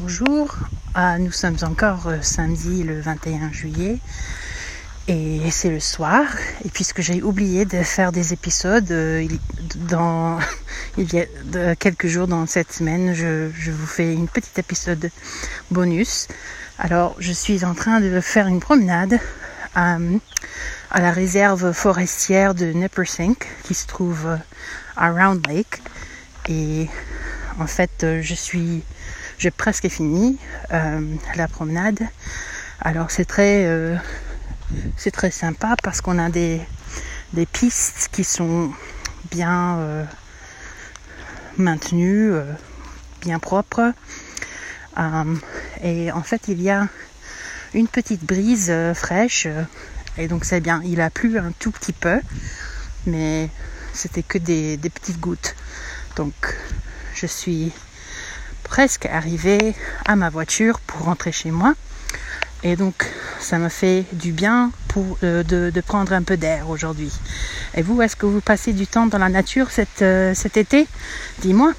bonjour. Ah, nous sommes encore euh, samedi le 21 juillet et c'est le soir. Et puisque j'ai oublié de faire des épisodes euh, il, dans, il y a quelques jours dans cette semaine, je, vous fais une petite épisode bonus. Alors, je suis en train de faire une promenade à, à la réserve forestière de Nippersink qui se trouve à Round Lake. Et en fait, je suis j'ai presque fini euh, la promenade. Alors c'est très, euh, c'est très sympa parce qu'on a des, des pistes qui sont bien euh, maintenues, bien propres. Et en fait, il y a une petite brise fraîche. et donc c'est bien. Il a plu un tout petit peu, mais c'était que des, des petites gouttes. Donc je suis presque arrivée à ma voiture pour rentrer chez moi. Et donc, ça me fait du bien pour, euh, de, prendre un peu d'air aujourd'hui. Et vous, est-ce que vous passez du temps dans la nature euh, cet été? Dis-moi.